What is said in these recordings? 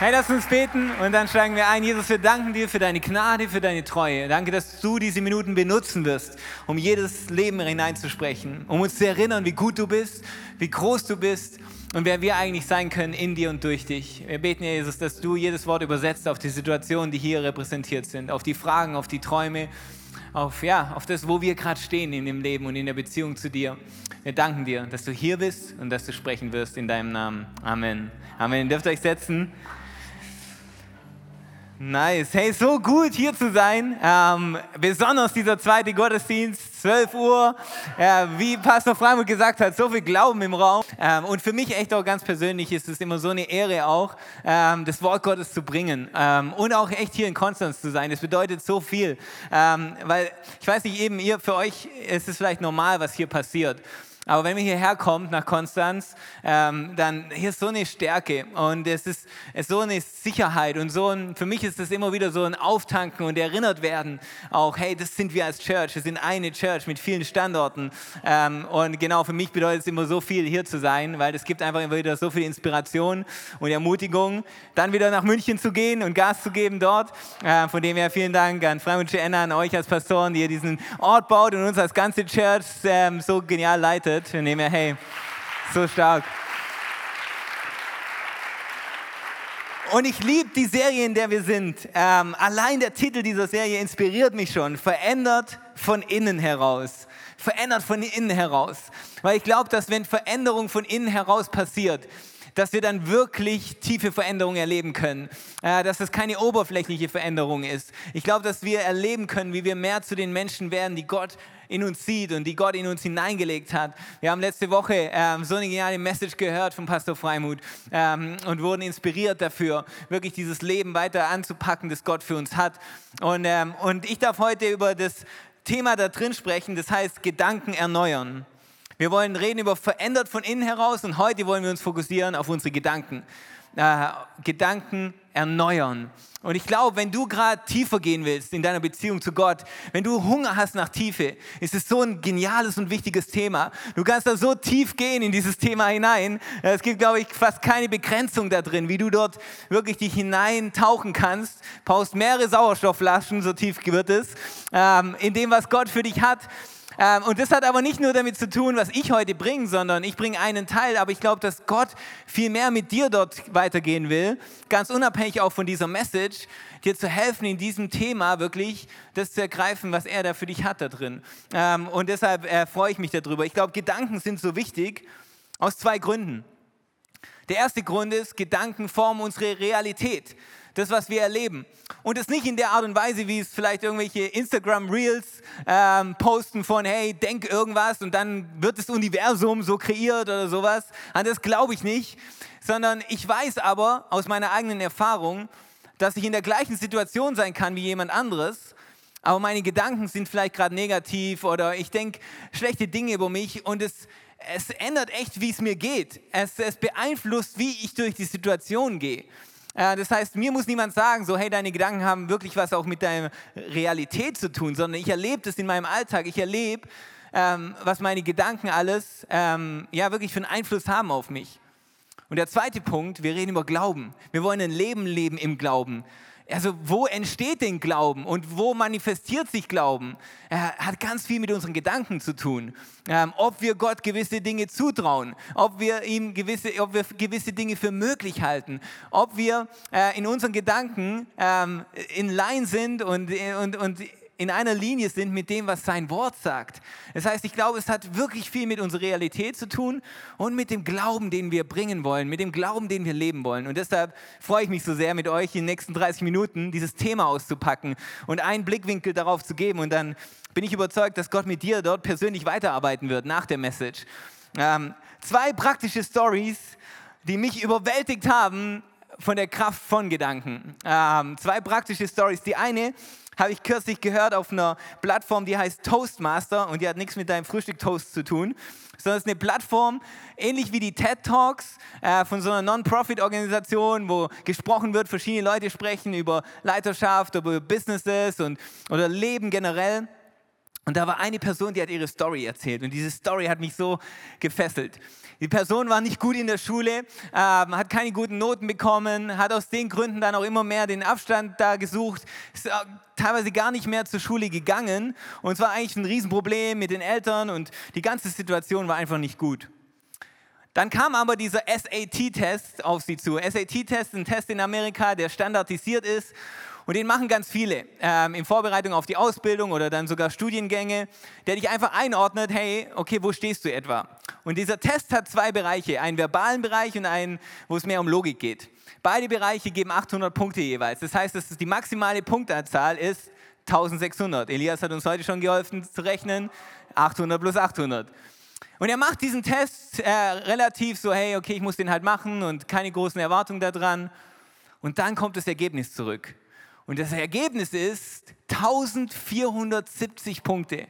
Hey, lass uns beten und dann steigen wir ein. Jesus, wir danken dir für deine Gnade, für deine Treue. Danke, dass du diese Minuten benutzen wirst, um jedes Leben hineinzusprechen, um uns zu erinnern, wie gut du bist, wie groß du bist und wer wir eigentlich sein können in dir und durch dich. Wir beten, Jesus, dass du jedes Wort übersetzt auf die Situationen, die hier repräsentiert sind, auf die Fragen, auf die Träume, auf, ja, auf das, wo wir gerade stehen in dem Leben und in der Beziehung zu dir. Wir danken dir, dass du hier bist und dass du sprechen wirst in deinem Namen. Amen. Amen. Ihr dürft euch setzen. Nice. Hey, so gut hier zu sein. Ähm, besonders dieser zweite Gottesdienst, 12 Uhr. Äh, wie Pastor Freimuth gesagt hat, so viel Glauben im Raum. Ähm, und für mich echt auch ganz persönlich ist es immer so eine Ehre auch, ähm, das Wort Gottes zu bringen. Ähm, und auch echt hier in Konstanz zu sein. Das bedeutet so viel. Ähm, weil, ich weiß nicht, eben ihr, für euch ist es vielleicht normal, was hier passiert. Aber wenn man hierher kommt nach Konstanz, ähm, dann hier ist so eine Stärke und es ist, ist so eine Sicherheit und so ein, für mich ist es immer wieder so ein Auftanken und erinnert werden auch, hey, das sind wir als Church, wir sind eine Church mit vielen Standorten ähm, und genau für mich bedeutet es immer so viel hier zu sein, weil es gibt einfach immer wieder so viel Inspiration und Ermutigung, dann wieder nach München zu gehen und Gas zu geben dort. Äh, von dem her vielen Dank an Freimund Enna, an euch als Pastoren, die ihr diesen Ort baut und uns als ganze Church ähm, so genial leitet gerettet. Wir nehmen, hey, so stark. Und ich liebe die Serie, in der wir sind. Ähm, allein der Titel dieser Serie inspiriert mich schon. Verändert von innen heraus. Verändert von innen heraus. Weil ich glaube, dass wenn Veränderung von innen heraus passiert, dass wir dann wirklich tiefe Veränderungen erleben können. Äh, dass es keine oberflächliche Veränderung ist. Ich glaube, dass wir erleben können, wie wir mehr zu den Menschen werden, die Gott in uns sieht und die Gott in uns hineingelegt hat. Wir haben letzte Woche ähm, so eine geniale Message gehört von Pastor Freimuth ähm, und wurden inspiriert dafür, wirklich dieses Leben weiter anzupacken, das Gott für uns hat. Und, ähm, und ich darf heute über das Thema da drin sprechen, das heißt Gedanken erneuern. Wir wollen reden über verändert von innen heraus und heute wollen wir uns fokussieren auf unsere Gedanken. Äh, Gedanken erneuern. Und ich glaube, wenn du gerade tiefer gehen willst in deiner Beziehung zu Gott, wenn du Hunger hast nach Tiefe, ist es so ein geniales und wichtiges Thema. Du kannst da so tief gehen in dieses Thema hinein. Es gibt, glaube ich, fast keine Begrenzung da drin, wie du dort wirklich dich hineintauchen kannst. Brauchst mehrere Sauerstoffflaschen, so tief wird es, ähm, in dem, was Gott für dich hat. Ähm, und das hat aber nicht nur damit zu tun, was ich heute bringe, sondern ich bringe einen Teil, aber ich glaube, dass Gott viel mehr mit dir dort weitergehen will, ganz unabhängig auch von dieser Message, dir zu helfen, in diesem Thema wirklich das zu ergreifen, was er da für dich hat da drin. Ähm, und deshalb äh, freue ich mich darüber. Ich glaube, Gedanken sind so wichtig aus zwei Gründen. Der erste Grund ist, Gedanken formen unsere Realität das, was wir erleben. Und es nicht in der Art und Weise, wie es vielleicht irgendwelche Instagram-Reels ähm, posten von, hey, denk irgendwas und dann wird das Universum so kreiert oder sowas. An das glaube ich nicht, sondern ich weiß aber aus meiner eigenen Erfahrung, dass ich in der gleichen Situation sein kann wie jemand anderes, aber meine Gedanken sind vielleicht gerade negativ oder ich denke schlechte Dinge über mich und es, es ändert echt, wie es mir geht. Es, es beeinflusst, wie ich durch die Situation gehe. Äh, das heißt, mir muss niemand sagen, so, hey, deine Gedanken haben wirklich was auch mit deiner Realität zu tun, sondern ich erlebe das in meinem Alltag. Ich erlebe, ähm, was meine Gedanken alles ähm, ja, wirklich für einen Einfluss haben auf mich. Und der zweite Punkt, wir reden über Glauben. Wir wollen ein Leben leben im Glauben. Also wo entsteht denn Glauben und wo manifestiert sich Glauben? Hat ganz viel mit unseren Gedanken zu tun. Ähm, ob wir Gott gewisse Dinge zutrauen, ob wir ihm gewisse, ob wir gewisse Dinge für möglich halten, ob wir äh, in unseren Gedanken ähm, in Line sind und, und, und in einer Linie sind mit dem, was sein Wort sagt. Das heißt, ich glaube, es hat wirklich viel mit unserer Realität zu tun und mit dem Glauben, den wir bringen wollen, mit dem Glauben, den wir leben wollen. Und deshalb freue ich mich so sehr, mit euch in den nächsten 30 Minuten dieses Thema auszupacken und einen Blickwinkel darauf zu geben. Und dann bin ich überzeugt, dass Gott mit dir dort persönlich weiterarbeiten wird nach der Message. Ähm, zwei praktische Stories, die mich überwältigt haben, von der Kraft von Gedanken. Ähm, zwei praktische Stories. Die eine habe ich kürzlich gehört auf einer Plattform, die heißt Toastmaster und die hat nichts mit deinem Frühstück-Toast zu tun, sondern es ist eine Plattform, ähnlich wie die TED Talks äh, von so einer Non-Profit-Organisation, wo gesprochen wird, verschiedene Leute sprechen über Leiterschaft, über Businesses und, oder Leben generell. Und da war eine Person, die hat ihre Story erzählt und diese Story hat mich so gefesselt. Die Person war nicht gut in der Schule, äh, hat keine guten Noten bekommen, hat aus den Gründen dann auch immer mehr den Abstand da gesucht, ist teilweise gar nicht mehr zur Schule gegangen und es war eigentlich ein Riesenproblem mit den Eltern und die ganze Situation war einfach nicht gut. Dann kam aber dieser SAT-Test auf sie zu. SAT-Test ist ein Test in Amerika, der standardisiert ist und den machen ganz viele ähm, in Vorbereitung auf die Ausbildung oder dann sogar Studiengänge, der dich einfach einordnet, hey, okay, wo stehst du etwa? Und dieser Test hat zwei Bereiche, einen verbalen Bereich und einen, wo es mehr um Logik geht. Beide Bereiche geben 800 Punkte jeweils. Das heißt, dass die maximale Punktanzahl ist 1600. Elias hat uns heute schon geholfen zu rechnen. 800 plus 800. Und er macht diesen Test äh, relativ so, hey, okay, ich muss den halt machen und keine großen Erwartungen daran. Und dann kommt das Ergebnis zurück. Und das Ergebnis ist 1470 Punkte.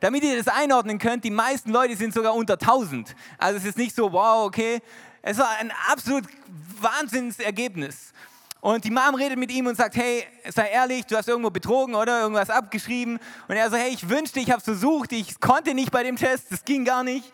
Damit ihr das einordnen könnt, die meisten Leute sind sogar unter 1000. Also es ist nicht so, wow, okay. Es war ein absolut Wahnsinnsergebnis. Und die Mom redet mit ihm und sagt, hey, sei ehrlich, du hast irgendwo betrogen oder irgendwas abgeschrieben. Und er so, hey, ich wünschte, ich habe es versucht, ich konnte nicht bei dem Test, das ging gar nicht.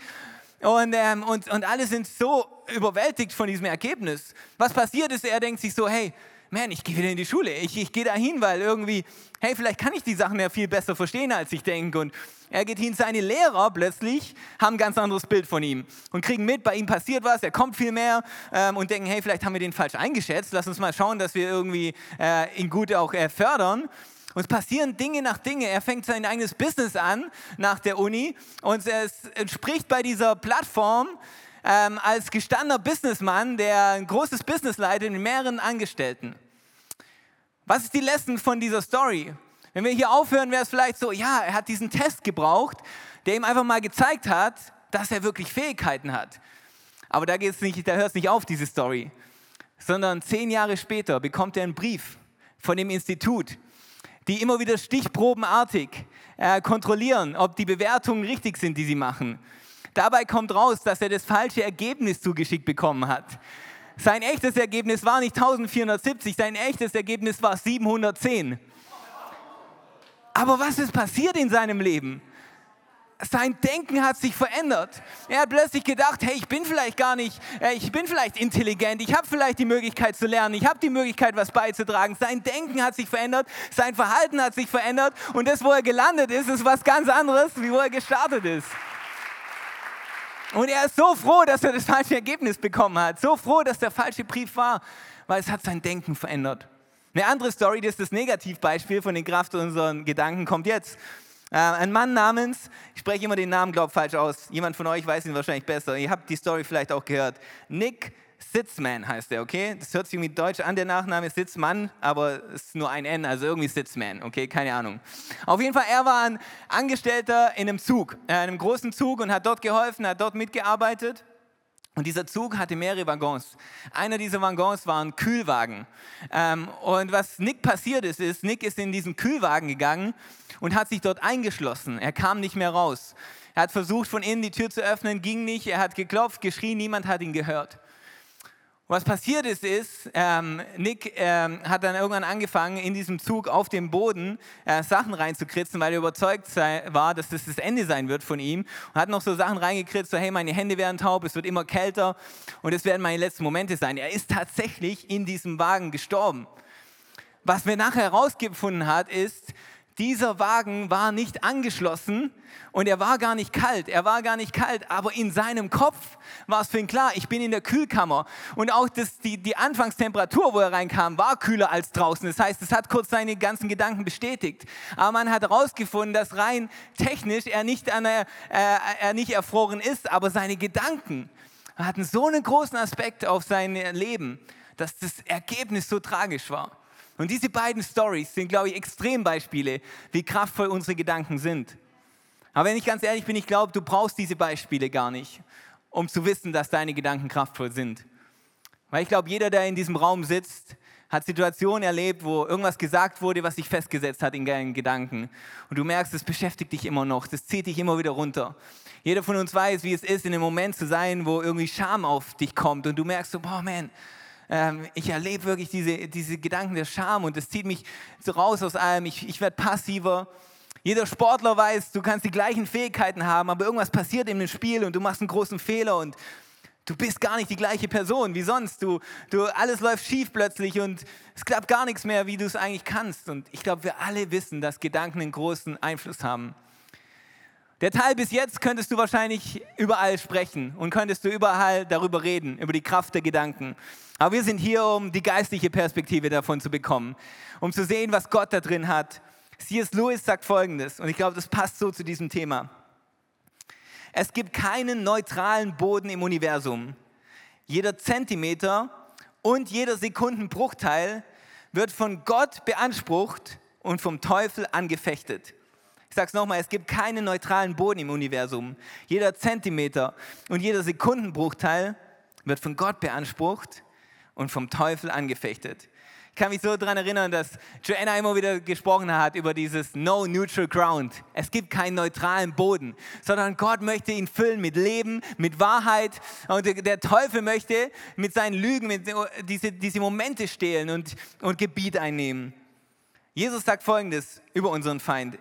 Und, ähm, und, und alle sind so überwältigt von diesem Ergebnis. Was passiert ist, er denkt sich so, hey, man, ich gehe wieder in die Schule. Ich, ich gehe da hin, weil irgendwie, hey, vielleicht kann ich die Sachen ja viel besser verstehen, als ich denke. Und er geht hin, seine Lehrer plötzlich haben ein ganz anderes Bild von ihm und kriegen mit, bei ihm passiert was, er kommt viel mehr ähm, und denken, hey, vielleicht haben wir den falsch eingeschätzt. Lass uns mal schauen, dass wir irgendwie äh, ihn gut auch äh, fördern. Und es passieren Dinge nach Dinge. Er fängt sein eigenes Business an nach der Uni und es entspricht bei dieser Plattform ähm, als gestandener Businessmann, der ein großes Business leitet mit mehreren Angestellten. Was ist die Lesson von dieser Story? Wenn wir hier aufhören, wäre es vielleicht so, ja, er hat diesen Test gebraucht, der ihm einfach mal gezeigt hat, dass er wirklich Fähigkeiten hat. Aber da, da hört es nicht auf, diese Story. Sondern zehn Jahre später bekommt er einen Brief von dem Institut, die immer wieder stichprobenartig äh, kontrollieren, ob die Bewertungen richtig sind, die sie machen. Dabei kommt raus, dass er das falsche Ergebnis zugeschickt bekommen hat. Sein echtes Ergebnis war nicht 1470, sein echtes Ergebnis war 710. Aber was ist passiert in seinem Leben? Sein Denken hat sich verändert. Er hat plötzlich gedacht, hey, ich bin vielleicht gar nicht, äh, ich bin vielleicht intelligent, ich habe vielleicht die Möglichkeit zu lernen, ich habe die Möglichkeit, was beizutragen. Sein Denken hat sich verändert, sein Verhalten hat sich verändert und das, wo er gelandet ist, ist was ganz anderes, wie wo er gestartet ist. Und er ist so froh, dass er das falsche Ergebnis bekommen hat. So froh, dass der falsche Brief war, weil es hat sein Denken verändert. Eine andere Story, das ist das Negativbeispiel von den Kraft unseren Gedanken, kommt jetzt. Äh, ein Mann namens, ich spreche immer den Namen, glaube falsch aus, jemand von euch weiß ihn wahrscheinlich besser, ihr habt die Story vielleicht auch gehört. Nick Sitzman heißt er, okay? Das hört sich irgendwie deutsch an, der Nachname Sitzmann, aber es ist nur ein N, also irgendwie Sitzman, okay? Keine Ahnung. Auf jeden Fall, er war ein Angestellter in einem Zug, äh, in einem großen Zug und hat dort geholfen, hat dort mitgearbeitet. Und dieser Zug hatte mehrere Waggons. Einer dieser Waggons war ein Kühlwagen. Ähm, und was Nick passiert ist, ist, Nick ist in diesen Kühlwagen gegangen und hat sich dort eingeschlossen. Er kam nicht mehr raus. Er hat versucht, von innen die Tür zu öffnen, ging nicht. Er hat geklopft, geschrien, niemand hat ihn gehört. Was passiert ist, ist, ähm, Nick ähm, hat dann irgendwann angefangen, in diesem Zug auf dem Boden äh, Sachen reinzukritzen, weil er überzeugt sei, war, dass das das Ende sein wird von ihm. Und hat noch so Sachen reingekritzt, so hey, meine Hände werden taub, es wird immer kälter und es werden meine letzten Momente sein. Er ist tatsächlich in diesem Wagen gestorben. Was mir nachher herausgefunden hat, ist, dieser Wagen war nicht angeschlossen und er war gar nicht kalt. Er war gar nicht kalt, aber in seinem Kopf war es für ihn klar, ich bin in der Kühlkammer. Und auch das, die, die Anfangstemperatur, wo er reinkam, war kühler als draußen. Das heißt, es hat kurz seine ganzen Gedanken bestätigt. Aber man hat herausgefunden, dass rein technisch er nicht, an äh, er nicht erfroren ist, aber seine Gedanken hatten so einen großen Aspekt auf sein Leben, dass das Ergebnis so tragisch war. Und diese beiden Stories sind, glaube ich, Extrembeispiele, wie kraftvoll unsere Gedanken sind. Aber wenn ich ganz ehrlich bin, ich glaube, du brauchst diese Beispiele gar nicht, um zu wissen, dass deine Gedanken kraftvoll sind. Weil ich glaube, jeder, der in diesem Raum sitzt, hat Situationen erlebt, wo irgendwas gesagt wurde, was sich festgesetzt hat in deinen Gedanken. Und du merkst, es beschäftigt dich immer noch, das zieht dich immer wieder runter. Jeder von uns weiß, wie es ist, in einem Moment zu sein, wo irgendwie Scham auf dich kommt und du merkst so, boah, man, ich erlebe wirklich diese, diese Gedanken der Scham und das zieht mich so raus aus allem. Ich, ich werde passiver. Jeder Sportler weiß, du kannst die gleichen Fähigkeiten haben, aber irgendwas passiert in dem Spiel und du machst einen großen Fehler und du bist gar nicht die gleiche Person wie sonst. Du, du, alles läuft schief plötzlich und es klappt gar nichts mehr, wie du es eigentlich kannst. Und ich glaube, wir alle wissen, dass Gedanken einen großen Einfluss haben. Der Teil bis jetzt könntest du wahrscheinlich überall sprechen und könntest du überall darüber reden, über die Kraft der Gedanken. Aber wir sind hier, um die geistliche Perspektive davon zu bekommen, um zu sehen, was Gott da drin hat. C.S. Lewis sagt Folgendes, und ich glaube, das passt so zu diesem Thema. Es gibt keinen neutralen Boden im Universum. Jeder Zentimeter und jeder Sekundenbruchteil wird von Gott beansprucht und vom Teufel angefechtet. Ich sage es nochmal, es gibt keinen neutralen Boden im Universum. Jeder Zentimeter und jeder Sekundenbruchteil wird von Gott beansprucht und vom Teufel angefechtet. Ich kann mich so daran erinnern, dass Joanna immer wieder gesprochen hat über dieses No Neutral Ground. Es gibt keinen neutralen Boden, sondern Gott möchte ihn füllen mit Leben, mit Wahrheit. Und der Teufel möchte mit seinen Lügen mit diese, diese Momente stehlen und, und Gebiet einnehmen. Jesus sagt Folgendes über unseren Feind.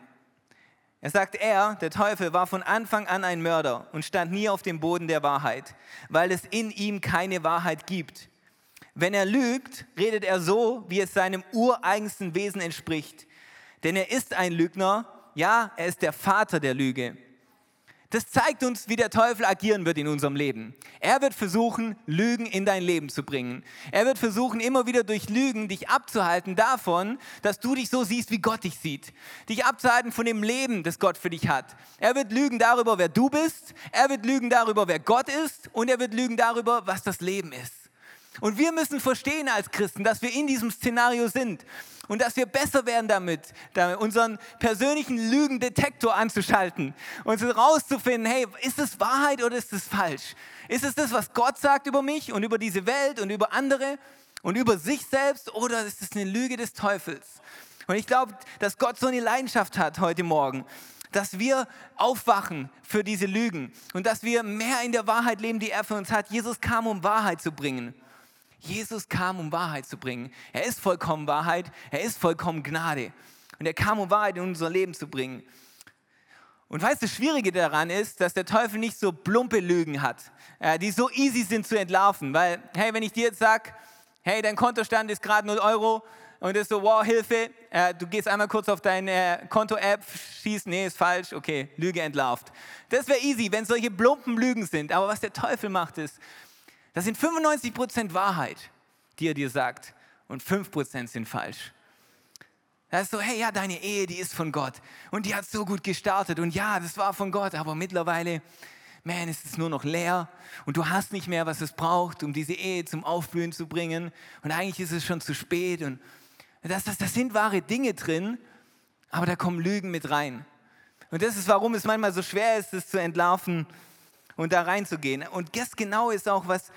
Er sagt, er, der Teufel, war von Anfang an ein Mörder und stand nie auf dem Boden der Wahrheit, weil es in ihm keine Wahrheit gibt. Wenn er lügt, redet er so, wie es seinem ureigensten Wesen entspricht. Denn er ist ein Lügner, ja, er ist der Vater der Lüge. Das zeigt uns, wie der Teufel agieren wird in unserem Leben. Er wird versuchen, Lügen in dein Leben zu bringen. Er wird versuchen, immer wieder durch Lügen dich abzuhalten davon, dass du dich so siehst, wie Gott dich sieht. Dich abzuhalten von dem Leben, das Gott für dich hat. Er wird lügen darüber, wer du bist. Er wird lügen darüber, wer Gott ist. Und er wird lügen darüber, was das Leben ist. Und wir müssen verstehen als Christen, dass wir in diesem Szenario sind und dass wir besser werden damit, damit unseren persönlichen Lügendetektor anzuschalten und herauszufinden, hey, ist es Wahrheit oder ist es falsch? Ist es das, was Gott sagt über mich und über diese Welt und über andere und über sich selbst oder ist es eine Lüge des Teufels? Und ich glaube, dass Gott so eine Leidenschaft hat heute Morgen, dass wir aufwachen für diese Lügen und dass wir mehr in der Wahrheit leben, die er für uns hat. Jesus kam, um Wahrheit zu bringen. Jesus kam, um Wahrheit zu bringen. Er ist vollkommen Wahrheit, er ist vollkommen Gnade. Und er kam, um Wahrheit in unser Leben zu bringen. Und weißt du, das Schwierige daran ist, dass der Teufel nicht so plumpe Lügen hat, äh, die so easy sind zu entlarven. Weil, hey, wenn ich dir jetzt sage, hey, dein Kontostand ist gerade 0 Euro und ist so, wow, Hilfe, äh, du gehst einmal kurz auf deine Konto-App, schießt, nee, ist falsch, okay, Lüge entlarvt. Das wäre easy, wenn solche plumpen Lügen sind. Aber was der Teufel macht, ist, das sind 95% Wahrheit, die er dir sagt und 5% sind falsch. Das ist so, hey, ja, deine Ehe, die ist von Gott. Und die hat so gut gestartet. Und ja, das war von Gott, aber mittlerweile, man, ist es nur noch leer. Und du hast nicht mehr, was es braucht, um diese Ehe zum Aufblühen zu bringen. Und eigentlich ist es schon zu spät. Und das, das, das sind wahre Dinge drin, aber da kommen Lügen mit rein. Und das ist, warum es manchmal so schwer ist, das zu entlarven, und da reinzugehen. Und das genau ist auch, was,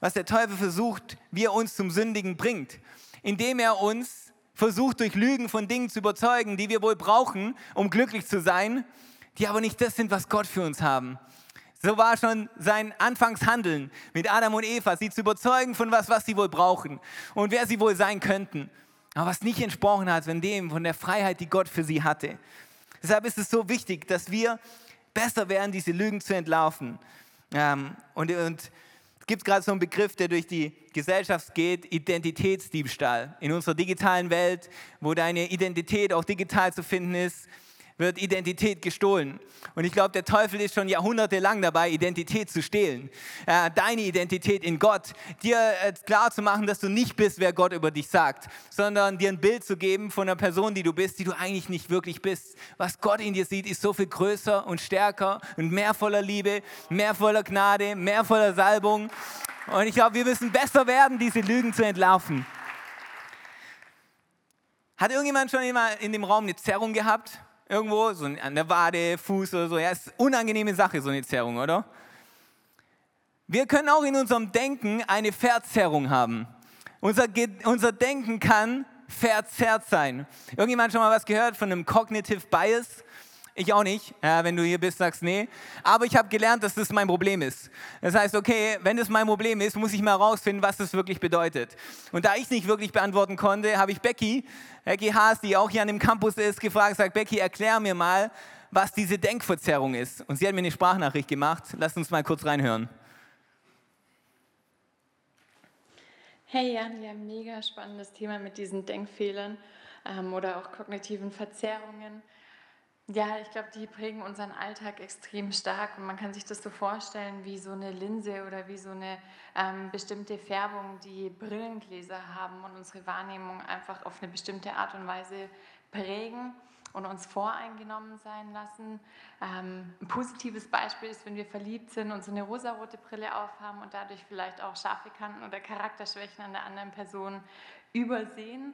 was der Teufel versucht, wie er uns zum Sündigen bringt. Indem er uns versucht, durch Lügen von Dingen zu überzeugen, die wir wohl brauchen, um glücklich zu sein, die aber nicht das sind, was Gott für uns haben. So war schon sein Anfangshandeln mit Adam und Eva, sie zu überzeugen von was, was sie wohl brauchen und wer sie wohl sein könnten. Aber was nicht entsprochen hat von dem, von der Freiheit, die Gott für sie hatte. Deshalb ist es so wichtig, dass wir besser werden, diese Lügen zu entlarven. Ähm, und, und es gibt gerade so einen Begriff, der durch die Gesellschaft geht, Identitätsdiebstahl. In unserer digitalen Welt, wo deine Identität auch digital zu finden ist, wird Identität gestohlen. Und ich glaube, der Teufel ist schon jahrhundertelang dabei, Identität zu stehlen. Äh, deine Identität in Gott. Dir äh, klar zu machen, dass du nicht bist, wer Gott über dich sagt, sondern dir ein Bild zu geben von einer Person, die du bist, die du eigentlich nicht wirklich bist. Was Gott in dir sieht, ist so viel größer und stärker und mehr voller Liebe, mehr voller Gnade, mehr voller Salbung. Und ich glaube, wir müssen besser werden, diese Lügen zu entlarven. Hat irgendjemand schon in dem Raum eine Zerrung gehabt? Irgendwo, so an der Wade, Fuß oder so. Ja, ist eine unangenehme Sache, so eine Zerrung, oder? Wir können auch in unserem Denken eine Verzerrung haben. Unser, unser Denken kann verzerrt sein. Irgendjemand schon mal was gehört von einem Cognitive Bias? Ich auch nicht. Ja, wenn du hier bist, sagst nee. Aber ich habe gelernt, dass das mein Problem ist. Das heißt, okay, wenn das mein Problem ist, muss ich mal herausfinden, was das wirklich bedeutet. Und da ich es nicht wirklich beantworten konnte, habe ich Becky, Becky Haas, die auch hier an dem Campus ist, gefragt, sagt, Becky, erklär mir mal, was diese Denkverzerrung ist. Und sie hat mir eine Sprachnachricht gemacht. Lass uns mal kurz reinhören. Hey Jan, ja, mega spannendes Thema mit diesen Denkfehlern ähm, oder auch kognitiven Verzerrungen. Ja, ich glaube, die prägen unseren Alltag extrem stark und man kann sich das so vorstellen wie so eine Linse oder wie so eine ähm, bestimmte Färbung, die Brillengläser haben und unsere Wahrnehmung einfach auf eine bestimmte Art und Weise prägen und uns voreingenommen sein lassen. Ähm, ein positives Beispiel ist, wenn wir verliebt sind und so eine rosarote Brille aufhaben und dadurch vielleicht auch scharfe Kanten oder Charakterschwächen an der anderen Person übersehen.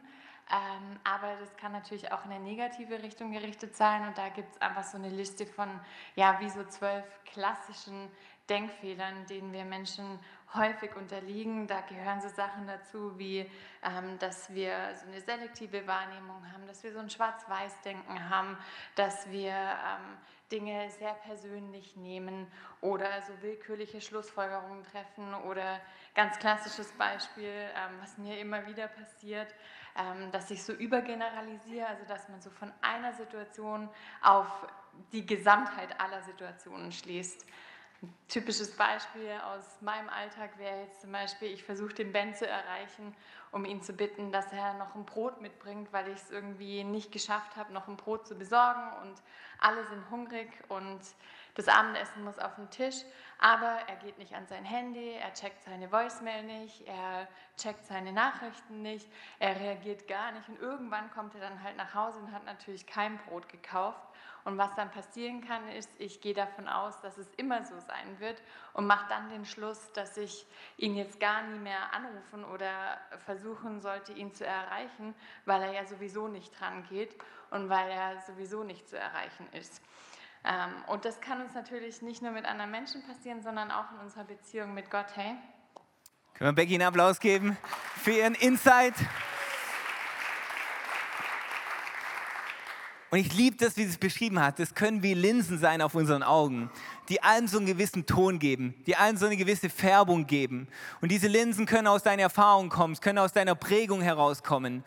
Ähm, aber das kann natürlich auch in eine negative Richtung gerichtet sein und da gibt es einfach so eine Liste von, ja, wie so zwölf klassischen Denkfehlern, denen wir Menschen häufig unterliegen. Da gehören so Sachen dazu, wie ähm, dass wir so eine selektive Wahrnehmung haben, dass wir so ein Schwarz-Weiß-Denken haben, dass wir ähm, Dinge sehr persönlich nehmen oder so willkürliche Schlussfolgerungen treffen oder ganz klassisches Beispiel, ähm, was mir immer wieder passiert, dass ich so übergeneralisiere, also dass man so von einer Situation auf die Gesamtheit aller Situationen schließt. Ein typisches Beispiel aus meinem Alltag wäre jetzt zum Beispiel, ich versuche den Ben zu erreichen, um ihn zu bitten, dass er noch ein Brot mitbringt, weil ich es irgendwie nicht geschafft habe, noch ein Brot zu besorgen und alle sind hungrig und das Abendessen muss auf den Tisch, aber er geht nicht an sein Handy, er checkt seine Voicemail nicht, er checkt seine Nachrichten nicht, er reagiert gar nicht und irgendwann kommt er dann halt nach Hause und hat natürlich kein Brot gekauft und was dann passieren kann, ist, ich gehe davon aus, dass es immer so sein wird und mache dann den Schluss, dass ich ihn jetzt gar nie mehr anrufen oder versuchen sollte, ihn zu erreichen, weil er ja sowieso nicht dran geht und weil er sowieso nicht zu erreichen ist. Ähm, und das kann uns natürlich nicht nur mit anderen Menschen passieren, sondern auch in unserer Beziehung mit Gott. Hey? Können wir Becky einen Applaus geben für ihren Insight? Und ich liebe das, wie sie es beschrieben hat. Das können wie Linsen sein auf unseren Augen, die allen so einen gewissen Ton geben, die allen so eine gewisse Färbung geben. Und diese Linsen können aus deiner Erfahrung kommen, können aus deiner Prägung herauskommen.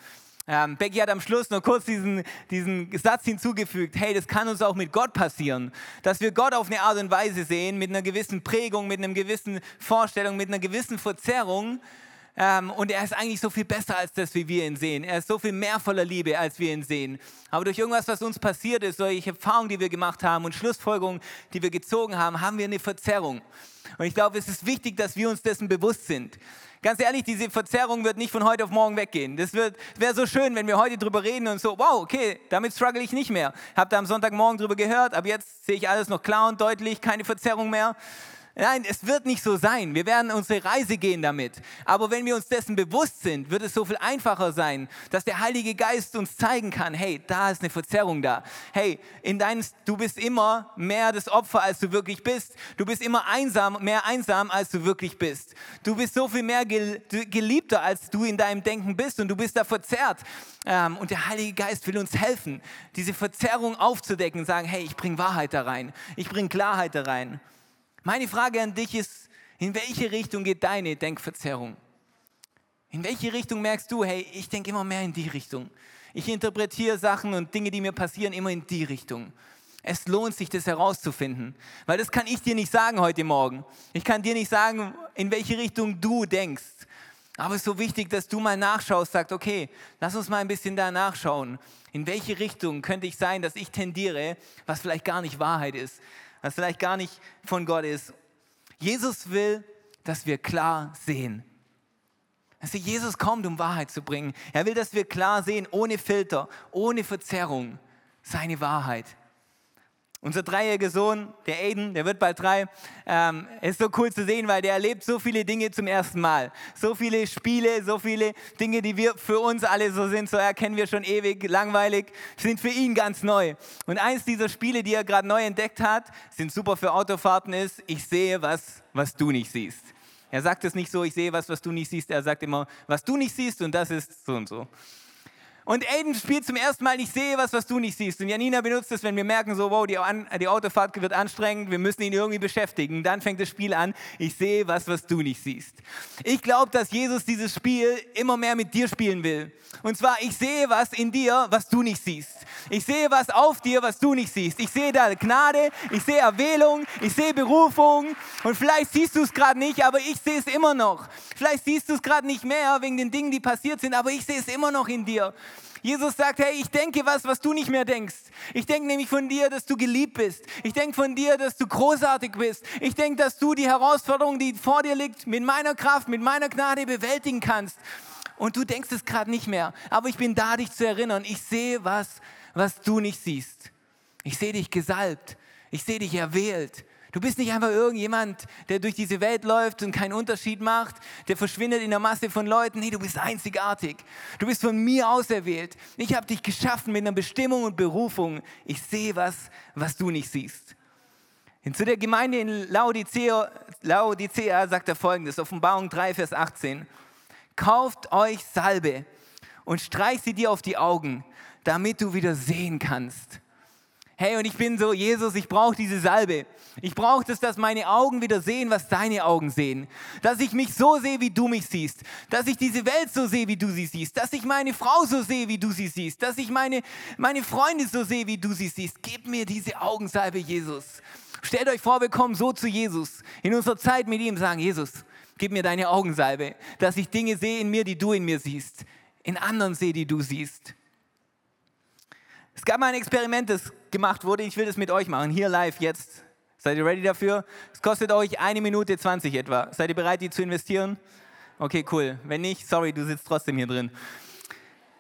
Ähm, Becky hat am Schluss nur kurz diesen, diesen Satz hinzugefügt, hey, das kann uns auch mit Gott passieren, dass wir Gott auf eine Art und Weise sehen, mit einer gewissen Prägung, mit einer gewissen Vorstellung, mit einer gewissen Verzerrung, ähm, und er ist eigentlich so viel besser als das, wie wir ihn sehen. Er ist so viel mehr voller Liebe, als wir ihn sehen. Aber durch irgendwas, was uns passiert ist, durch Erfahrungen, die wir gemacht haben und Schlussfolgerungen, die wir gezogen haben, haben wir eine Verzerrung. Und ich glaube, es ist wichtig, dass wir uns dessen bewusst sind. Ganz ehrlich, diese Verzerrung wird nicht von heute auf morgen weggehen. Das wäre so schön, wenn wir heute drüber reden und so, wow, okay, damit struggle ich nicht mehr. Habt ihr am Sonntagmorgen drüber gehört, aber jetzt sehe ich alles noch klar und deutlich, keine Verzerrung mehr. Nein, es wird nicht so sein. Wir werden unsere Reise gehen damit. Aber wenn wir uns dessen bewusst sind, wird es so viel einfacher sein, dass der Heilige Geist uns zeigen kann, hey, da ist eine Verzerrung da. Hey, in dein, du bist immer mehr das Opfer, als du wirklich bist. Du bist immer einsam, mehr einsam, als du wirklich bist. Du bist so viel mehr geliebter, als du in deinem Denken bist und du bist da verzerrt. Ähm, und der Heilige Geist will uns helfen, diese Verzerrung aufzudecken sagen, hey, ich bringe Wahrheit da rein. Ich bringe Klarheit da rein. Meine Frage an dich ist, in welche Richtung geht deine Denkverzerrung? In welche Richtung merkst du, hey, ich denke immer mehr in die Richtung. Ich interpretiere Sachen und Dinge, die mir passieren, immer in die Richtung. Es lohnt sich, das herauszufinden, weil das kann ich dir nicht sagen heute Morgen. Ich kann dir nicht sagen, in welche Richtung du denkst. Aber es ist so wichtig, dass du mal nachschaust, sagst, okay, lass uns mal ein bisschen da nachschauen. In welche Richtung könnte ich sein, dass ich tendiere, was vielleicht gar nicht Wahrheit ist, was vielleicht gar nicht von Gott ist. Jesus will, dass wir klar sehen. Also Jesus kommt, um Wahrheit zu bringen. Er will, dass wir klar sehen, ohne Filter, ohne Verzerrung, seine Wahrheit. Unser dreijähriger Sohn, der Aiden, der wird bald drei, ähm, ist so cool zu sehen, weil der erlebt so viele Dinge zum ersten Mal. So viele Spiele, so viele Dinge, die wir für uns alle so sind, so erkennen wir schon ewig, langweilig, sind für ihn ganz neu. Und eins dieser Spiele, die er gerade neu entdeckt hat, sind super für Autofahrten, ist, ich sehe was, was du nicht siehst. Er sagt es nicht so, ich sehe was, was du nicht siehst. Er sagt immer, was du nicht siehst und das ist so und so. Und Aiden spielt zum ersten Mal, ich sehe was, was du nicht siehst. Und Janina benutzt es, wenn wir merken, so, wow, die, die Autofahrt wird anstrengend, wir müssen ihn irgendwie beschäftigen. Dann fängt das Spiel an, ich sehe was, was du nicht siehst. Ich glaube, dass Jesus dieses Spiel immer mehr mit dir spielen will. Und zwar, ich sehe was in dir, was du nicht siehst. Ich sehe was auf dir, was du nicht siehst. Ich sehe da Gnade, ich sehe Erwählung, ich sehe Berufung. Und vielleicht siehst du es gerade nicht, aber ich sehe es immer noch. Vielleicht siehst du es gerade nicht mehr wegen den Dingen, die passiert sind, aber ich sehe es immer noch in dir. Jesus sagt, hey, ich denke was, was du nicht mehr denkst. Ich denke nämlich von dir, dass du geliebt bist. Ich denke von dir, dass du großartig bist. Ich denke, dass du die Herausforderung, die vor dir liegt, mit meiner Kraft, mit meiner Gnade bewältigen kannst. Und du denkst es gerade nicht mehr. Aber ich bin da, dich zu erinnern. Ich sehe was, was du nicht siehst. Ich sehe dich gesalbt. Ich sehe dich erwählt. Du bist nicht einfach irgendjemand, der durch diese Welt läuft und keinen Unterschied macht, der verschwindet in der Masse von Leuten. Nee, du bist einzigartig. Du bist von mir auserwählt. Ich habe dich geschaffen mit einer Bestimmung und Berufung. Ich sehe was, was du nicht siehst. Und zu der Gemeinde in Laodicea, Laodicea sagt er folgendes, Offenbarung 3, Vers 18. Kauft euch Salbe und streich sie dir auf die Augen, damit du wieder sehen kannst. Hey, und ich bin so, Jesus, ich brauche diese Salbe. Ich brauche das, dass meine Augen wieder sehen, was deine Augen sehen. Dass ich mich so sehe, wie du mich siehst. Dass ich diese Welt so sehe, wie du sie siehst. Dass ich meine Frau so sehe, wie du sie siehst. Dass ich meine, meine Freunde so sehe, wie du sie siehst. Gib mir diese Augensalbe, Jesus. Stellt euch vor, wir kommen so zu Jesus. In unserer Zeit mit ihm sagen, Jesus, gib mir deine Augensalbe. Dass ich Dinge sehe in mir, die du in mir siehst. In anderen sehe, die du siehst. Es gab mal ein Experiment, das gemacht wurde. Ich will das mit euch machen, hier live, jetzt. Seid ihr ready dafür? Es kostet euch eine Minute 20 etwa. Seid ihr bereit, die zu investieren? Okay, cool. Wenn nicht, sorry, du sitzt trotzdem hier drin.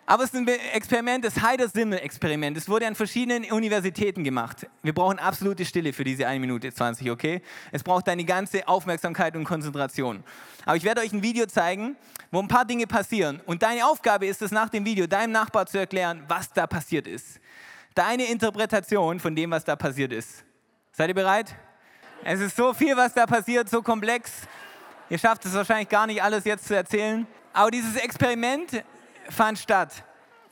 Aber es ist ein Experiment, das Heider-Simmel-Experiment. Es wurde an verschiedenen Universitäten gemacht. Wir brauchen absolute Stille für diese 1 Minute 20, okay? Es braucht deine ganze Aufmerksamkeit und Konzentration. Aber ich werde euch ein Video zeigen, wo ein paar Dinge passieren. Und deine Aufgabe ist es, nach dem Video deinem Nachbar zu erklären, was da passiert ist. Deine Interpretation von dem, was da passiert ist. Seid ihr bereit? Es ist so viel, was da passiert, so komplex. Ihr schafft es wahrscheinlich gar nicht alles jetzt zu erzählen. Aber dieses Experiment fand statt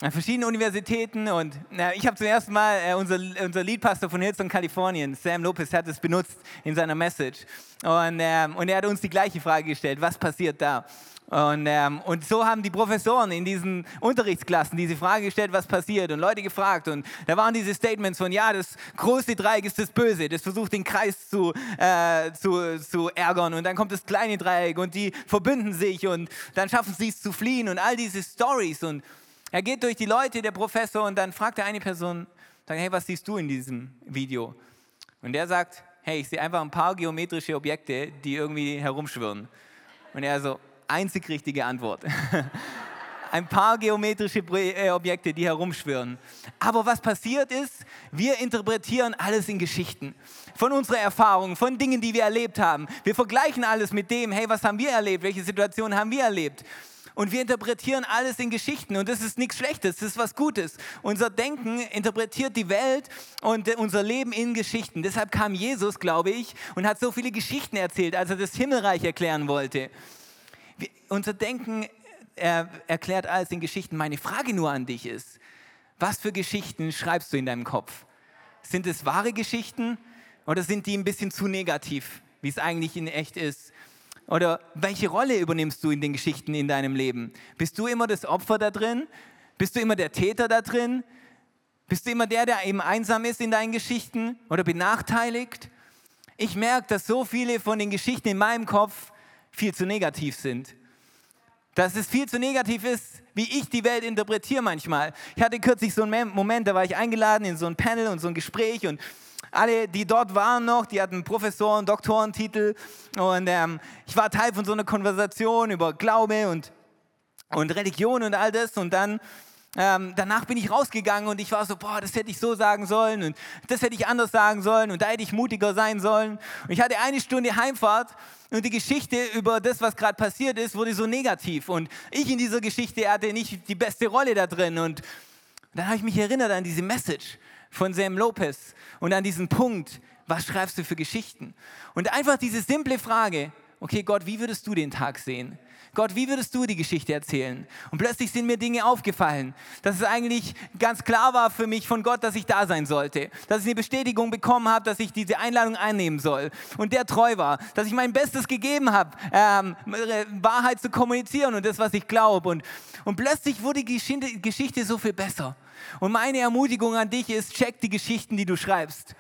an verschiedenen Universitäten und na, ich habe zum ersten Mal, äh, unser, unser Leadpastor von Hillsong, Kalifornien, Sam Lopez, hat es benutzt in seiner Message und, ähm, und er hat uns die gleiche Frage gestellt, was passiert da? Und, ähm, und so haben die Professoren in diesen Unterrichtsklassen diese Frage gestellt, was passiert und Leute gefragt. Und da waren diese Statements von, ja, das große Dreieck ist das Böse, das versucht den Kreis zu, äh, zu, zu ärgern. Und dann kommt das kleine Dreieck und die verbünden sich und dann schaffen sie es zu fliehen und all diese Stories. Und er geht durch die Leute, der Professor, und dann fragt er eine Person, sagt, hey, was siehst du in diesem Video? Und der sagt, hey, ich sehe einfach ein paar geometrische Objekte, die irgendwie herumschwirren. Und er so, einzig richtige Antwort. Ein paar geometrische äh, Objekte, die herumschwirren. Aber was passiert ist, wir interpretieren alles in Geschichten. Von unserer Erfahrung, von Dingen, die wir erlebt haben. Wir vergleichen alles mit dem, hey, was haben wir erlebt? Welche Situationen haben wir erlebt? Und wir interpretieren alles in Geschichten. Und das ist nichts Schlechtes, das ist was Gutes. Unser Denken interpretiert die Welt und unser Leben in Geschichten. Deshalb kam Jesus, glaube ich, und hat so viele Geschichten erzählt, als er das Himmelreich erklären wollte. Unser Denken er, erklärt alles in Geschichten. Meine Frage nur an dich ist, was für Geschichten schreibst du in deinem Kopf? Sind es wahre Geschichten oder sind die ein bisschen zu negativ, wie es eigentlich in echt ist? Oder welche Rolle übernimmst du in den Geschichten in deinem Leben? Bist du immer das Opfer da drin? Bist du immer der Täter da drin? Bist du immer der, der eben einsam ist in deinen Geschichten oder benachteiligt? Ich merke, dass so viele von den Geschichten in meinem Kopf viel zu negativ sind. Dass es viel zu negativ ist, wie ich die Welt interpretiere manchmal. Ich hatte kürzlich so einen Moment, da war ich eingeladen in so ein Panel und so ein Gespräch und alle, die dort waren noch, die hatten Professoren, Doktorentitel und ähm, ich war Teil von so einer Konversation über Glaube und, und Religion und all das und dann ähm, danach bin ich rausgegangen und ich war so, boah, das hätte ich so sagen sollen und das hätte ich anders sagen sollen und da hätte ich mutiger sein sollen. Und ich hatte eine Stunde Heimfahrt und die Geschichte über das, was gerade passiert ist, wurde so negativ. Und ich in dieser Geschichte hatte nicht die beste Rolle da drin. Und dann habe ich mich erinnert an diese Message von Sam Lopez und an diesen Punkt, was schreibst du für Geschichten? Und einfach diese simple Frage, okay Gott, wie würdest du den Tag sehen? Gott, wie würdest du die Geschichte erzählen? Und plötzlich sind mir Dinge aufgefallen, dass es eigentlich ganz klar war für mich von Gott, dass ich da sein sollte, dass ich eine Bestätigung bekommen habe, dass ich diese Einladung einnehmen soll und der treu war, dass ich mein Bestes gegeben habe, ähm, Wahrheit zu kommunizieren und das, was ich glaube. Und, und plötzlich wurde die Geschichte so viel besser. Und meine Ermutigung an dich ist, check die Geschichten, die du schreibst.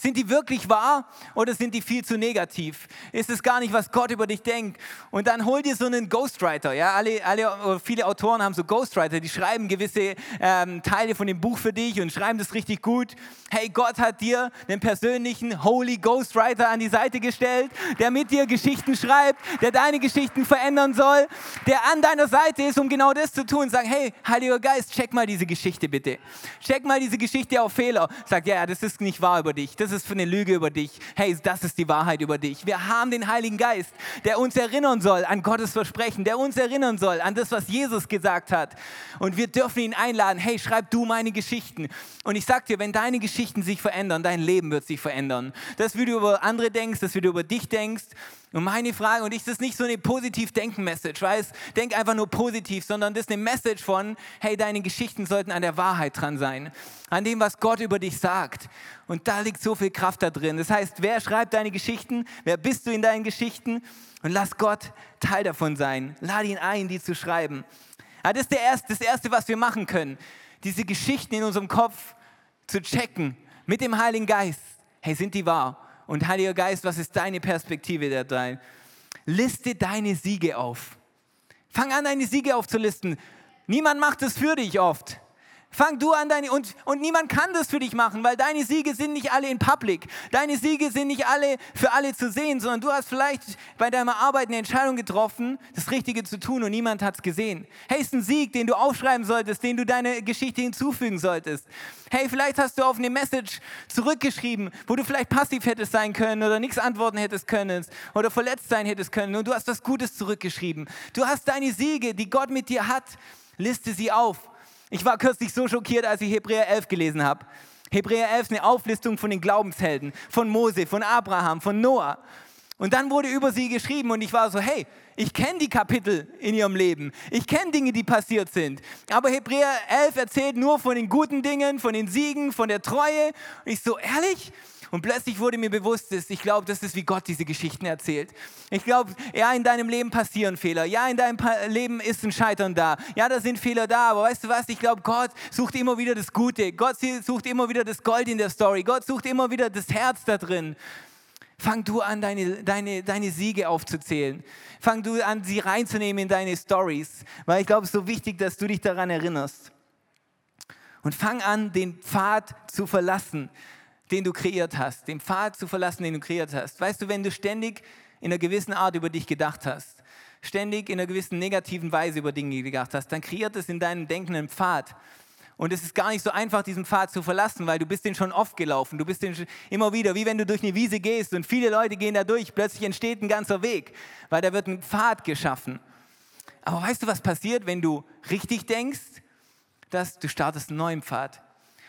Sind die wirklich wahr oder sind die viel zu negativ? Ist es gar nicht, was Gott über dich denkt? Und dann hol dir so einen Ghostwriter. Ja? Alle, alle, viele Autoren haben so Ghostwriter, die schreiben gewisse ähm, Teile von dem Buch für dich und schreiben das richtig gut. Hey, Gott hat dir einen persönlichen Holy Ghostwriter an die Seite gestellt, der mit dir Geschichten schreibt, der deine Geschichten verändern soll, der an deiner Seite ist, um genau das zu tun. Sag, hey, Heiliger Geist, check mal diese Geschichte bitte. Check mal diese Geschichte auf Fehler. Sag, ja, das ist nicht wahr über dich. Das das ist für eine Lüge über dich. Hey, das ist die Wahrheit über dich. Wir haben den Heiligen Geist, der uns erinnern soll an Gottes Versprechen, der uns erinnern soll an das, was Jesus gesagt hat. Und wir dürfen ihn einladen, hey, schreib du meine Geschichten. Und ich sag dir, wenn deine Geschichten sich verändern, dein Leben wird sich verändern. Das, wie du über andere denkst, das, wie du über dich denkst, und meine Frage, und ich, das ist nicht so eine positiv-denken-Message, weißt, denk einfach nur positiv, sondern das ist eine Message von, hey, deine Geschichten sollten an der Wahrheit dran sein, an dem, was Gott über dich sagt. Und da liegt so viel Kraft da drin. Das heißt, wer schreibt deine Geschichten? Wer bist du in deinen Geschichten? Und lass Gott Teil davon sein. Lade ihn ein, die zu schreiben. Ja, das ist der erste, das Erste, was wir machen können. Diese Geschichten in unserem Kopf zu checken mit dem Heiligen Geist. Hey, sind die wahr? Und Heiliger Geist, was ist deine Perspektive da drin? Liste deine Siege auf. Fang an, deine Siege aufzulisten. Niemand macht es für dich oft. Fang du an deine und, und niemand kann das für dich machen, weil deine Siege sind nicht alle in Public. Deine Siege sind nicht alle für alle zu sehen, sondern du hast vielleicht bei deiner Arbeit eine Entscheidung getroffen, das Richtige zu tun und niemand hat es gesehen. Hey, ist ein Sieg, den du aufschreiben solltest, den du deine Geschichte hinzufügen solltest. Hey, vielleicht hast du auf eine Message zurückgeschrieben, wo du vielleicht passiv hättest sein können oder nichts antworten hättest können oder verletzt sein hättest können und du hast was Gutes zurückgeschrieben. Du hast deine Siege, die Gott mit dir hat. Liste sie auf ich war kürzlich so schockiert, als ich Hebräer 11 gelesen habe. Hebräer 11 ist eine Auflistung von den Glaubenshelden, von Mose, von Abraham, von Noah. Und dann wurde über sie geschrieben und ich war so, hey, ich kenne die Kapitel in ihrem Leben. Ich kenne Dinge, die passiert sind. Aber Hebräer 11 erzählt nur von den guten Dingen, von den Siegen, von der Treue. Und ich so, ehrlich? Und plötzlich wurde mir bewusst, dass ich glaube, das ist, wie Gott diese Geschichten erzählt. Ich glaube, ja, in deinem Leben passieren Fehler. Ja, in deinem Leben ist ein Scheitern da. Ja, da sind Fehler da. Aber weißt du was? Ich glaube, Gott sucht immer wieder das Gute. Gott sucht immer wieder das Gold in der Story. Gott sucht immer wieder das Herz da drin. Fang du an, deine, deine, deine Siege aufzuzählen. Fang du an, sie reinzunehmen in deine Stories. Weil ich glaube, es ist so wichtig, dass du dich daran erinnerst. Und fang an, den Pfad zu verlassen den du kreiert hast, den Pfad zu verlassen, den du kreiert hast. Weißt du, wenn du ständig in einer gewissen Art über dich gedacht hast, ständig in einer gewissen negativen Weise über Dinge gedacht hast, dann kreiert es in deinem Denken einen Pfad. Und es ist gar nicht so einfach, diesen Pfad zu verlassen, weil du bist den schon oft gelaufen. Du bist den immer wieder, wie wenn du durch eine Wiese gehst und viele Leute gehen da durch, plötzlich entsteht ein ganzer Weg, weil da wird ein Pfad geschaffen. Aber weißt du, was passiert, wenn du richtig denkst? Dass du startest einen neuen Pfad.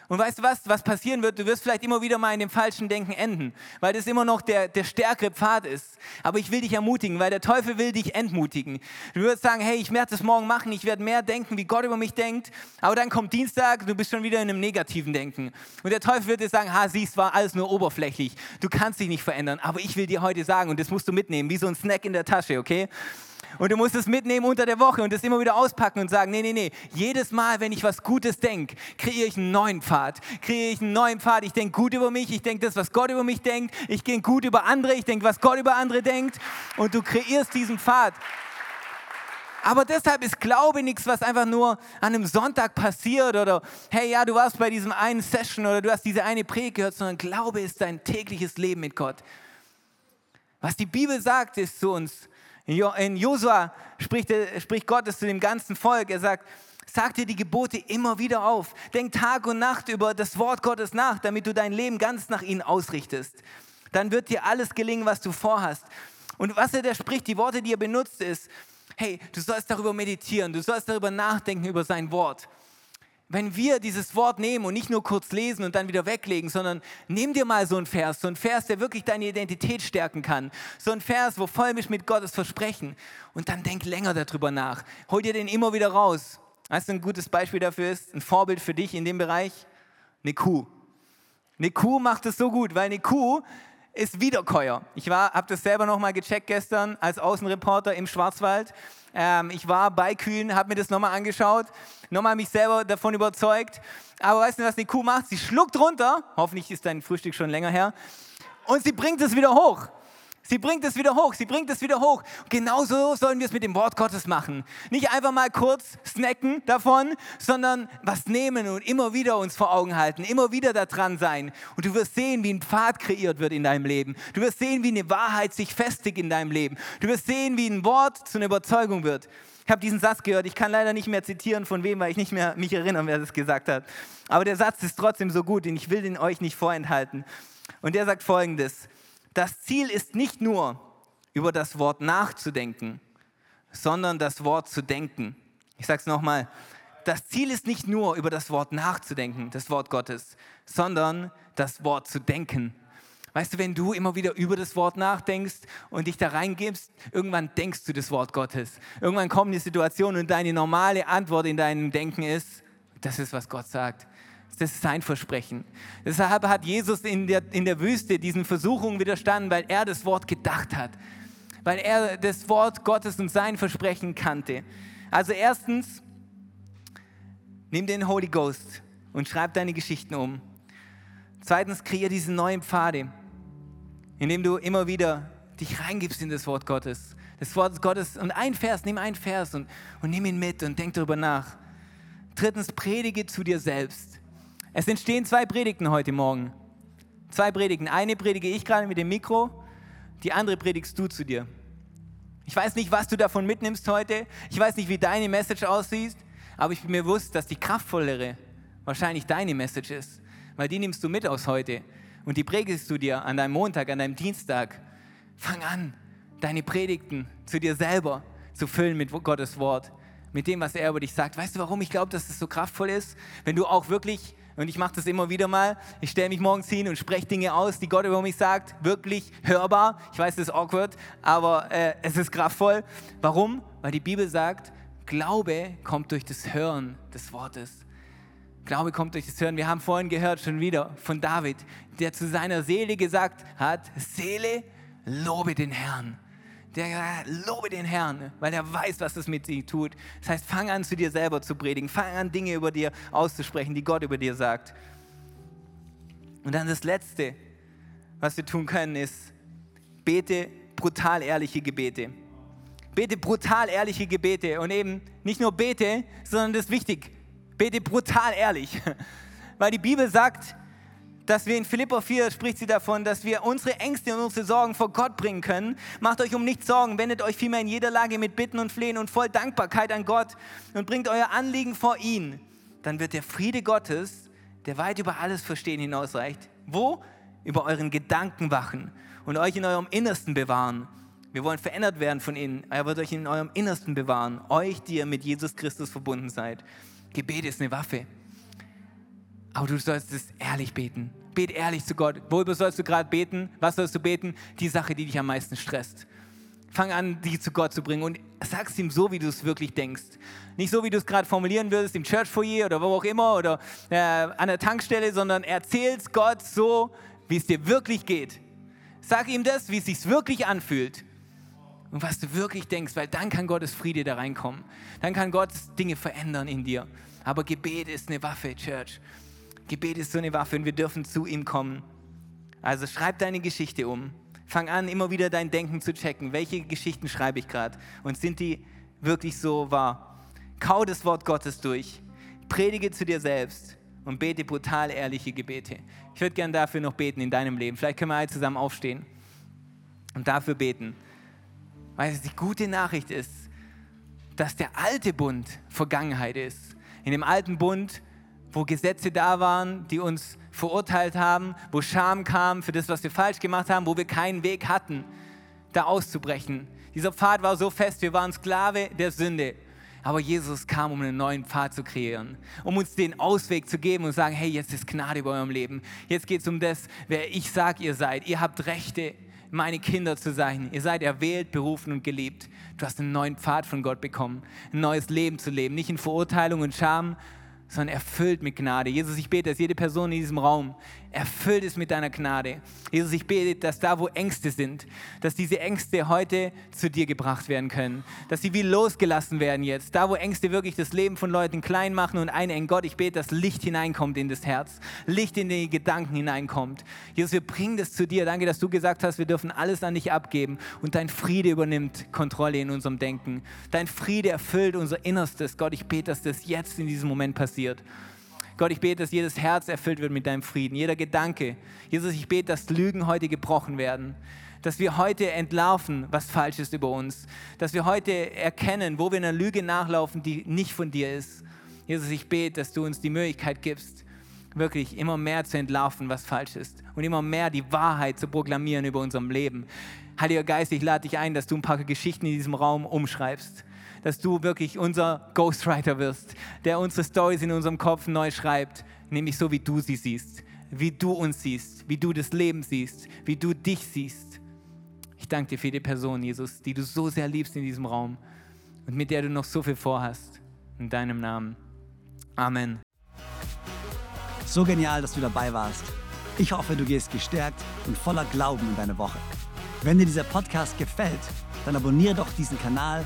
Und weißt du was, was passieren wird? Du wirst vielleicht immer wieder mal in dem falschen Denken enden, weil das immer noch der, der stärkere Pfad ist. Aber ich will dich ermutigen, weil der Teufel will dich entmutigen. Du wirst sagen, hey, ich werde das morgen machen, ich werde mehr denken, wie Gott über mich denkt. Aber dann kommt Dienstag, du bist schon wieder in einem negativen Denken. Und der Teufel wird dir sagen, ha, siehst, war alles nur oberflächlich. Du kannst dich nicht verändern. Aber ich will dir heute sagen, und das musst du mitnehmen, wie so ein Snack in der Tasche, okay? Und du musst es mitnehmen unter der Woche und es immer wieder auspacken und sagen, nee, nee, nee, jedes Mal, wenn ich was Gutes denke, kreiere ich einen neuen Pfad. Kreiere ich einen neuen Pfad. Ich denke gut über mich, ich denke das, was Gott über mich denkt. Ich gehe gut über andere, ich denke, was Gott über andere denkt. Und du kreierst diesen Pfad. Aber deshalb ist Glaube nichts, was einfach nur an einem Sonntag passiert oder hey, ja, du warst bei diesem einen Session oder du hast diese eine Predigt gehört, sondern Glaube ist dein tägliches Leben mit Gott. Was die Bibel sagt, ist zu uns, in Josua spricht, spricht Gott es zu dem ganzen Volk. Er sagt, Sag dir die Gebote immer wieder auf. Denk Tag und Nacht über das Wort Gottes nach, damit du dein Leben ganz nach ihnen ausrichtest. Dann wird dir alles gelingen, was du vorhast. Und was er da spricht, die Worte, die er benutzt, ist, hey, du sollst darüber meditieren, du sollst darüber nachdenken, über sein Wort. Wenn wir dieses Wort nehmen und nicht nur kurz lesen und dann wieder weglegen, sondern nimm dir mal so einen Vers, so einen Vers, der wirklich deine Identität stärken kann. So ein Vers, wo voll mich mit Gottes Versprechen. Und dann denk länger darüber nach. Hol dir den immer wieder raus. Weißt du, ein gutes Beispiel dafür ist, ein Vorbild für dich in dem Bereich? Eine Kuh. Eine Kuh macht es so gut, weil eine Kuh ist Wiederkäuer. Ich habe das selber nochmal gecheckt gestern als Außenreporter im Schwarzwald. Ähm, ich war bei Kühen, habe mir das nochmal angeschaut, nochmal mich selber davon überzeugt. Aber weißt du, was eine Kuh macht? Sie schluckt runter, hoffentlich ist dein Frühstück schon länger her, und sie bringt es wieder hoch. Sie bringt es wieder hoch, sie bringt es wieder hoch. Genauso sollen wir es mit dem Wort Gottes machen. Nicht einfach mal kurz snacken davon, sondern was nehmen und immer wieder uns vor Augen halten, immer wieder da dran sein. Und du wirst sehen, wie ein Pfad kreiert wird in deinem Leben. Du wirst sehen, wie eine Wahrheit sich festigt in deinem Leben. Du wirst sehen, wie ein Wort zu einer Überzeugung wird. Ich habe diesen Satz gehört, ich kann leider nicht mehr zitieren von wem, weil ich nicht mehr mich erinnere, wer das gesagt hat. Aber der Satz ist trotzdem so gut und ich will den euch nicht vorenthalten. Und der sagt folgendes, das Ziel ist nicht nur, über das Wort nachzudenken, sondern das Wort zu denken. Ich sage es nochmal. Das Ziel ist nicht nur, über das Wort nachzudenken, das Wort Gottes, sondern das Wort zu denken. Weißt du, wenn du immer wieder über das Wort nachdenkst und dich da reingibst, irgendwann denkst du das Wort Gottes. Irgendwann kommt eine Situation und deine normale Antwort in deinem Denken ist, das ist, was Gott sagt. Das ist sein Versprechen. Deshalb hat Jesus in der, in der Wüste diesen Versuchungen widerstanden, weil er das Wort gedacht hat. Weil er das Wort Gottes und sein Versprechen kannte. Also erstens, nimm den Holy Ghost und schreib deine Geschichten um. Zweitens, kreier diese neuen Pfade, indem du immer wieder dich reingibst in das Wort Gottes. Das Wort Gottes und ein Vers, nimm einen Vers und, und nimm ihn mit und denk darüber nach. Drittens, predige zu dir selbst. Es entstehen zwei Predigten heute Morgen. Zwei Predigten. Eine predige ich gerade mit dem Mikro, die andere predigst du zu dir. Ich weiß nicht, was du davon mitnimmst heute. Ich weiß nicht, wie deine Message aussieht, aber ich bin mir bewusst, dass die kraftvollere wahrscheinlich deine Message ist, weil die nimmst du mit aus heute und die predigst du dir an deinem Montag, an deinem Dienstag. Fang an, deine Predigten zu dir selber zu füllen mit Gottes Wort, mit dem, was er über dich sagt. Weißt du, warum ich glaube, dass es so kraftvoll ist? Wenn du auch wirklich und ich mache das immer wieder mal. Ich stelle mich morgens hin und spreche Dinge aus, die Gott über mich sagt, wirklich hörbar. Ich weiß, das ist awkward, aber äh, es ist kraftvoll. Warum? Weil die Bibel sagt, Glaube kommt durch das Hören des Wortes. Glaube kommt durch das Hören. Wir haben vorhin gehört schon wieder von David, der zu seiner Seele gesagt hat, Seele, lobe den Herrn der lobe den Herrn, weil er weiß, was es mit dir tut. Das heißt, fang an, zu dir selber zu predigen. Fang an, Dinge über dir auszusprechen, die Gott über dir sagt. Und dann das Letzte, was wir tun können, ist, bete brutal ehrliche Gebete. Bete brutal ehrliche Gebete. Und eben nicht nur bete, sondern das ist wichtig. Bete brutal ehrlich. Weil die Bibel sagt, dass wir in Philippa 4 spricht sie davon, dass wir unsere Ängste und unsere Sorgen vor Gott bringen können. Macht euch um nichts Sorgen, wendet euch vielmehr in jeder Lage mit Bitten und Flehen und voll Dankbarkeit an Gott und bringt euer Anliegen vor ihn. Dann wird der Friede Gottes, der weit über alles Verstehen hinausreicht, wo? Über euren Gedanken wachen und euch in eurem Innersten bewahren. Wir wollen verändert werden von innen. Er wird euch in eurem Innersten bewahren. Euch, die ihr mit Jesus Christus verbunden seid. Gebet ist eine Waffe. Aber du sollst es ehrlich beten. Bet ehrlich zu Gott. Worüber sollst du gerade beten? Was sollst du beten? Die Sache, die dich am meisten stresst. Fang an, die zu Gott zu bringen und sag's ihm so, wie du es wirklich denkst. Nicht so, wie du es gerade formulieren würdest im Church Foyer oder wo auch immer oder äh, an der Tankstelle, sondern erzähl's Gott so, wie es dir wirklich geht. Sag ihm das, wie es sich wirklich anfühlt und was du wirklich denkst, weil dann kann Gottes Friede da reinkommen. Dann kann Gott Dinge verändern in dir. Aber Gebet ist eine Waffe, Church. Gebet ist so eine Waffe und wir dürfen zu ihm kommen. Also schreib deine Geschichte um. Fang an, immer wieder dein Denken zu checken. Welche Geschichten schreibe ich gerade? Und sind die wirklich so wahr? Kau das Wort Gottes durch. Predige zu dir selbst und bete brutal ehrliche Gebete. Ich würde gerne dafür noch beten in deinem Leben. Vielleicht können wir alle zusammen aufstehen und dafür beten. Weil es die gute Nachricht ist, dass der alte Bund Vergangenheit ist In dem alten Bund, wo Gesetze da waren, die uns verurteilt haben, wo Scham kam für das, was wir falsch gemacht haben, wo wir keinen Weg hatten, da auszubrechen. Dieser Pfad war so fest, wir waren Sklave der Sünde. Aber Jesus kam, um einen neuen Pfad zu kreieren, um uns den Ausweg zu geben und sagen, hey, jetzt ist Gnade über eurem Leben. Jetzt geht es um das, wer ich sage, ihr seid. Ihr habt Rechte, meine Kinder zu sein. Ihr seid erwählt, berufen und geliebt. Du hast einen neuen Pfad von Gott bekommen, ein neues Leben zu leben, nicht in Verurteilung und Scham, sondern erfüllt mit Gnade. Jesus, ich bete, dass jede Person in diesem Raum erfüllt ist mit deiner Gnade. Jesus, ich bete, dass da, wo Ängste sind, dass diese Ängste heute zu dir gebracht werden können, dass sie wie losgelassen werden jetzt. Da, wo Ängste wirklich das Leben von Leuten klein machen und einengen. Gott, ich bete, dass Licht hineinkommt in das Herz, Licht in die Gedanken hineinkommt. Jesus, wir bringen das zu dir. Danke, dass du gesagt hast, wir dürfen alles an dich abgeben und dein Friede übernimmt Kontrolle in unserem Denken. Dein Friede erfüllt unser Innerstes. Gott, ich bete, dass das jetzt in diesem Moment passiert. Gott, ich bete, dass jedes Herz erfüllt wird mit deinem Frieden, jeder Gedanke. Jesus, ich bete, dass Lügen heute gebrochen werden, dass wir heute entlarven, was falsch ist über uns, dass wir heute erkennen, wo wir einer Lüge nachlaufen, die nicht von dir ist. Jesus, ich bete, dass du uns die Möglichkeit gibst, wirklich immer mehr zu entlarven, was falsch ist und immer mehr die Wahrheit zu proklamieren über unserem Leben. Heiliger Geist, ich lade dich ein, dass du ein paar Geschichten in diesem Raum umschreibst dass du wirklich unser Ghostwriter wirst, der unsere Stories in unserem Kopf neu schreibt, nämlich so, wie du sie siehst, wie du uns siehst, wie du das Leben siehst, wie du dich siehst. Ich danke dir für die Person, Jesus, die du so sehr liebst in diesem Raum und mit der du noch so viel vorhast. In deinem Namen. Amen. So genial, dass du dabei warst. Ich hoffe, du gehst gestärkt und voller Glauben in deine Woche. Wenn dir dieser Podcast gefällt, dann abonniere doch diesen Kanal